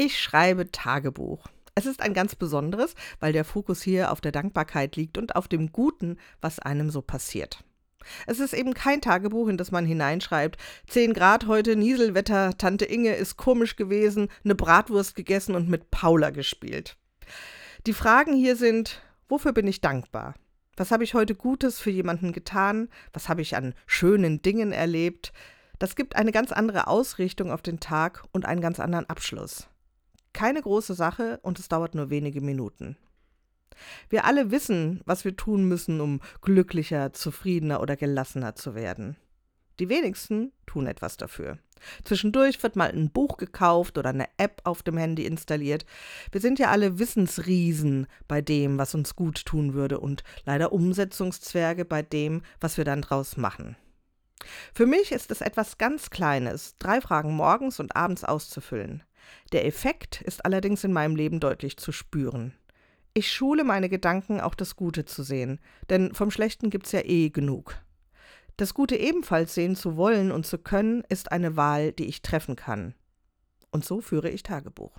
Ich schreibe Tagebuch. Es ist ein ganz besonderes, weil der Fokus hier auf der Dankbarkeit liegt und auf dem Guten, was einem so passiert. Es ist eben kein Tagebuch, in das man hineinschreibt, 10 Grad heute, Nieselwetter, Tante Inge ist komisch gewesen, eine Bratwurst gegessen und mit Paula gespielt. Die Fragen hier sind, wofür bin ich dankbar? Was habe ich heute Gutes für jemanden getan? Was habe ich an schönen Dingen erlebt? Das gibt eine ganz andere Ausrichtung auf den Tag und einen ganz anderen Abschluss. Keine große Sache und es dauert nur wenige Minuten. Wir alle wissen, was wir tun müssen, um glücklicher, zufriedener oder gelassener zu werden. Die wenigsten tun etwas dafür. Zwischendurch wird mal ein Buch gekauft oder eine App auf dem Handy installiert. Wir sind ja alle Wissensriesen bei dem, was uns gut tun würde und leider Umsetzungszwerge bei dem, was wir dann draus machen. Für mich ist es etwas ganz Kleines, drei Fragen morgens und abends auszufüllen. Der Effekt ist allerdings in meinem Leben deutlich zu spüren. Ich schule meine Gedanken, auch das Gute zu sehen, denn vom Schlechten gibt's ja eh genug. Das Gute ebenfalls sehen zu wollen und zu können, ist eine Wahl, die ich treffen kann. Und so führe ich Tagebuch.